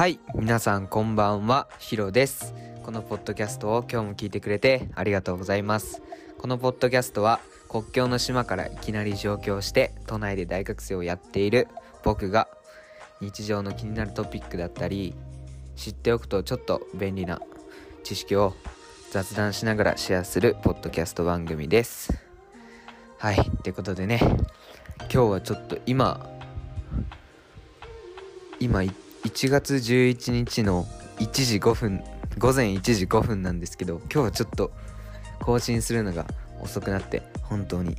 はい皆さんこんばんはヒロです。このポッドキャストを今日も聞いてくれてありがとうございます。このポッドキャストは国境の島からいきなり上京して都内で大学生をやっている僕が日常の気になるトピックだったり知っておくとちょっと便利な知識を雑談しながらシェアするポッドキャスト番組です。はいってことでね今日はちょっと今今1月11日の1時5分午前1時5分なんですけど今日はちょっと更新するのが遅くなって本当に。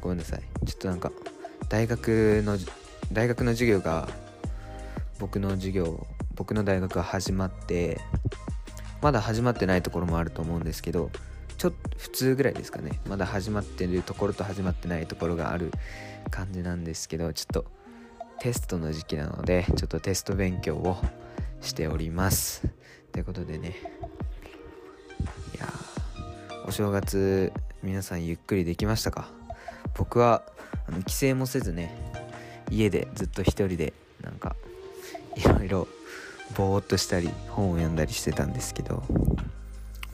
ごめんなさい。ちょっとなんか大学の大学の授業が僕の授業僕の大学が始まってまだ始まってないところもあると思うんですけどちょっと普通ぐらいですかね。まだ始まってるところと始まってないところがある感じなんですけどちょっとテストの時期なのでちょっとテスト勉強をしております。ということでね。いやお正月皆さんゆっくりできましたか？僕はあの帰省もせずね家でずっと一人でなんかいろいろぼーっとしたり本を読んだりしてたんですけど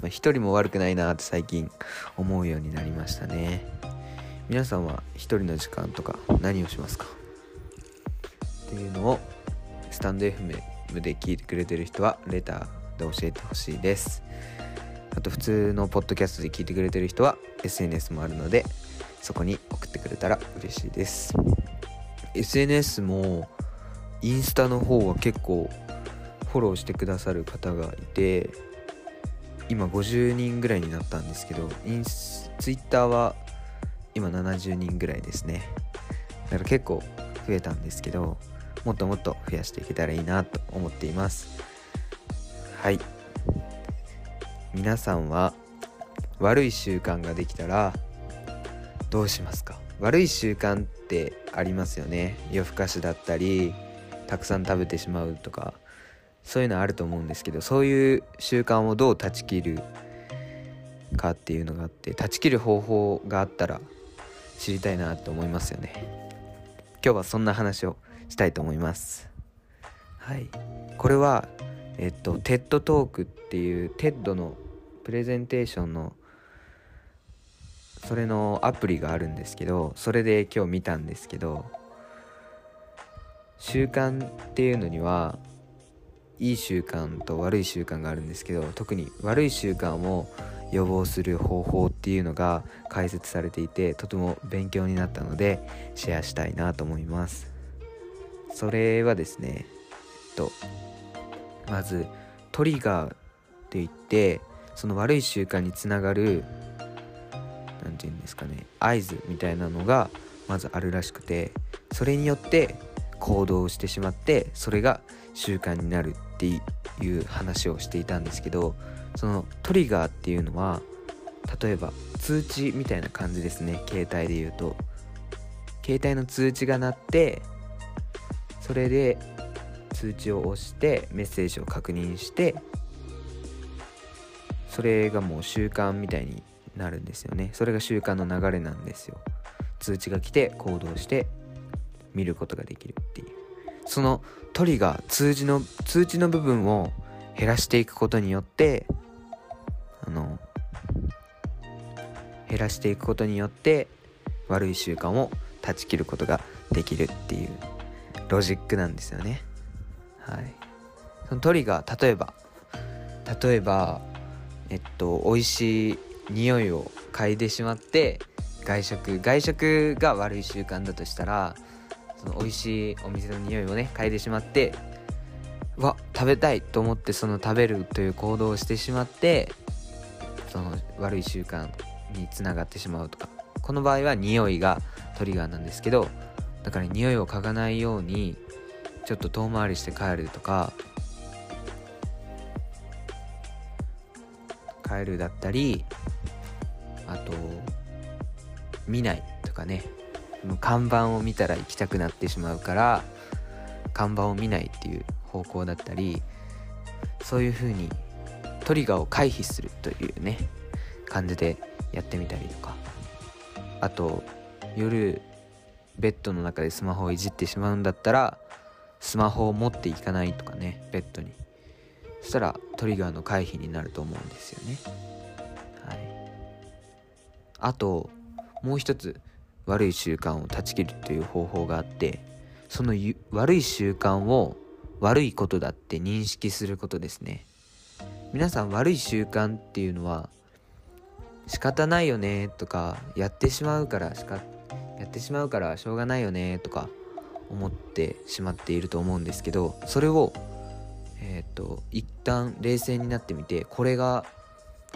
まあ、一人も悪くないなって最近思うようになりましたね。皆さんは一人の時間とか何をしますか？っていうのをスタンド FM で聞いてくれてる人はレターで教えてほしいです。あと普通のポッドキャストで聞いてくれてる人は SNS もあるのでそこに送ってくれたら嬉しいです。SNS もインスタの方は結構フォローしてくださる方がいて今50人ぐらいになったんですけどインスツイッターは今70人ぐらいですね。だから結構増えたんですけどもっともっと増やしていけたらいいなと思っています。はい。皆さんは悪い習慣ができたらどうしますか？悪い習慣ってありますよね。夜更かしだったりたくさん食べてしまうとかそういうのあると思うんですけどそういう習慣をどう断ち切るかっていうのがあって断ち切る方法があったら知りたいなと思いますよね。今日はそんな話をしたいと思います。はい。これはえっと TED トークっていう TED のプレゼンテーションのそれのアプリがあるんですけどそれで今日見たんですけど習慣っていうのにはいい習慣と悪い習慣があるんですけど特に悪い習慣を予防する方法っていうのが解説されていてとても勉強になったのでシェアしたいなと思います。それはですねえっとまずトリガーって言ってその悪い習慣につながる何て言うんですかね合図みたいなのがまずあるらしくてそれによって行動してしまってそれが習慣になるっていう話をしていたんですけどそのトリガーっていうのは例えば通知みたいな感じですね携帯で言うと。携帯の通知が鳴ってそれで通知を押してメッセージを確認してそれがもう習慣みたいになるんですよね。それが習慣の流れなんですよ。通知が来て行動して見ることができるっていう。そのトリガー通知の通知の部分を減らしていくことによってあの減らしていくことによって悪い習慣を断ち切ることができるっていう。ロジックなんですよね。はい。そのトリガー例えば例えばえっと美味しい匂いを嗅いでしまって外食外食が悪い習慣だとしたらその美味しいお店の匂いをね嗅いでしまってわ食べたいと思ってその食べるという行動をしてしまってその悪い習慣につながってしまうとか。この場合は匂いがトリガーなんですけどだから匂いを嗅がないようにちょっと遠回りして帰るとか帰るだったりあと見ないとかね。看板を見たら行きたくなってしまうから看板を見ないっていう方向だったりそういう風にトリガーを回避するというね感じでやってみたりとか。あと夜ベッドの中でスマホをいじってしまうんだったらスマホを持っていかないとかねベッドに。そしたらトリガーの回避になると思うんですよね。はい。あともう一つ悪い習慣を断ち切るという方法があってその悪い習慣を悪いことだって認識することですね。皆さん悪い習慣っていうのは仕方ないよねとかやってしまうからしかやってしまうからしょうがないよねとか思ってしまっていると思うんですけどそれをえっ、ー、と一旦冷静になってみてこれが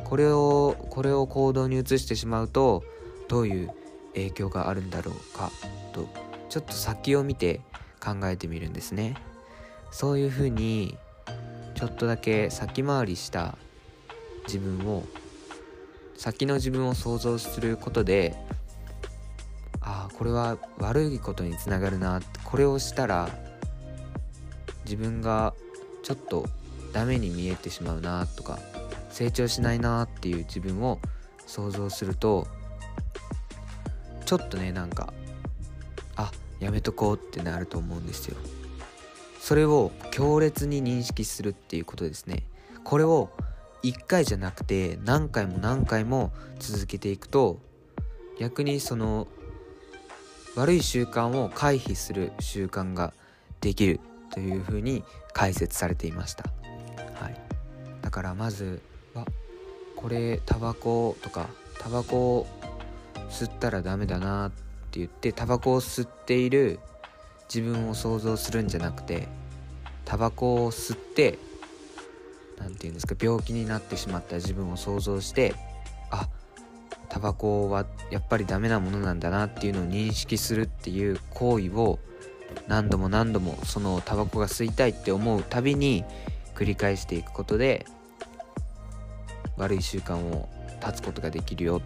これをこれを行動に移してしまうとどういう影響があるんだろうかとちょっと先を見て考えてみるんですね。そういうふうにちょっとだけ先回りした自分を先の自分を想像することでこれは悪いことにつながるなこれをしたら自分がちょっとダメに見えてしまうなとか成長しないなっていう自分を想像するとちょっとねなんかあやめとこうってなると思うんですよ。それを強烈に認識するっていうことですね。これを1回じゃなくて何回も何回も続けていくと逆にその悪い習慣を回避する習慣ができるというふうに解説されていました、はい、だからまずはこれタバコとかタバコを吸ったらダメだなって言ってタバコを吸っている自分を想像するんじゃなくてタバコを吸って何て言うんですか病気になってしまった自分を想像してタバコはやっぱりダメなものなんだなっていうのを認識するっていう行為を何度も何度もそのタバコが吸いたいって思うたびに繰り返していくことで悪い習慣を断つことができるよ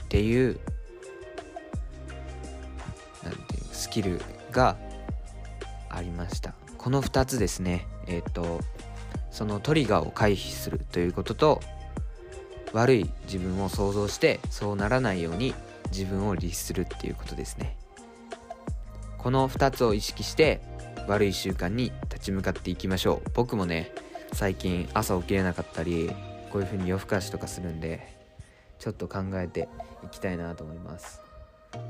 っていう何ていうスキルがありました。この2つですね。えっ、ー、とそのトリガーを回避するということと悪い自分を想像してそうならないように自分を律するっていうことですね。この2つを意識して悪い習慣に立ち向かっていきましょう。僕もね最近朝起きれなかったりこういう風に夜更かしとかするんでちょっと考えていきたいなと思います。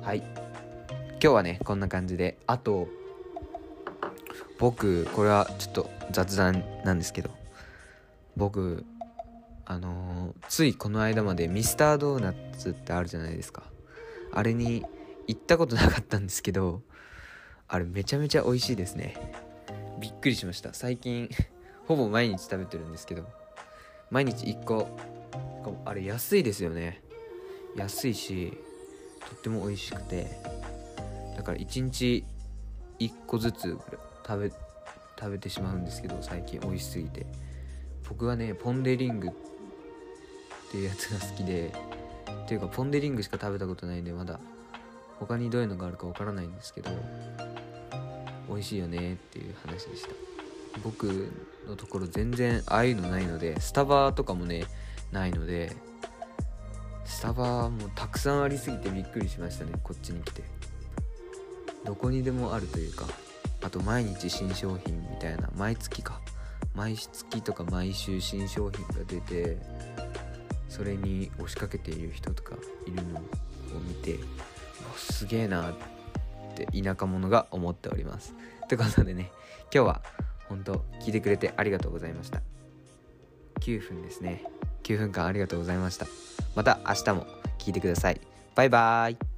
はい。今日はねこんな感じであと僕これはちょっと雑談なんですけど僕あのー、ついこの間までミスタードーナツってあるじゃないですか。あれに行ったことなかったんですけどあれめちゃめちゃ美味しいですね。びっくりしました。最近 ほぼ毎日食べてるんですけど毎日1個あれ安いですよね。安いしとっても美味しくて。だから1日1個ずつ食べ食べてしまうんですけど最近美味しすぎて。僕はねポン・デ・リングていうやつが好きでっていうかポン・デ・リングしか食べたことないんでまだ。他にどういうのがあるかわからないんですけど美味しいよねっていう話でした。僕のところ全然ああいうのないのでスタバとかもねないのでスタバもたくさんありすぎてびっくりしましたねこっちに来て。どこにでもあるというかあと毎日新商品みたいな毎月か。毎月とか毎週新商品が出てそれに押しかけている人とかいるのを見てすげえなって田舎者が思っております。ということでね今日は本当聞いてくれてありがとうございました。9分ですね。9分間ありがとうございました。また明日も聞いてください。バイバーイ。